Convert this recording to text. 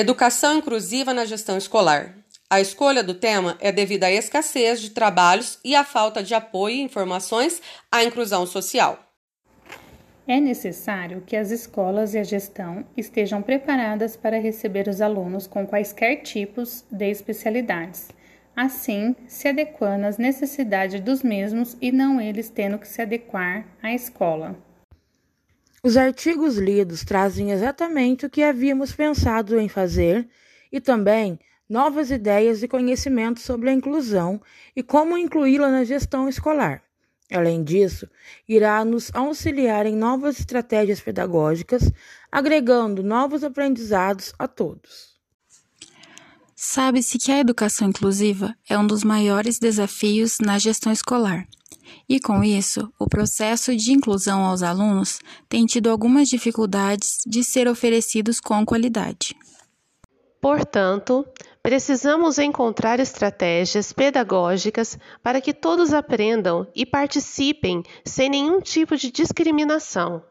Educação inclusiva na gestão escolar. A escolha do tema é devido à escassez de trabalhos e à falta de apoio e informações à inclusão social. É necessário que as escolas e a gestão estejam preparadas para receber os alunos com quaisquer tipos de especialidades, assim se adequando às necessidades dos mesmos e não eles tendo que se adequar à escola. Os artigos lidos trazem exatamente o que havíamos pensado em fazer e também novas ideias e conhecimentos sobre a inclusão e como incluí-la na gestão escolar. Além disso, irá nos auxiliar em novas estratégias pedagógicas, agregando novos aprendizados a todos. Sabe-se que a educação inclusiva é um dos maiores desafios na gestão escolar. E com isso, o processo de inclusão aos alunos tem tido algumas dificuldades de ser oferecidos com qualidade. Portanto, precisamos encontrar estratégias pedagógicas para que todos aprendam e participem sem nenhum tipo de discriminação.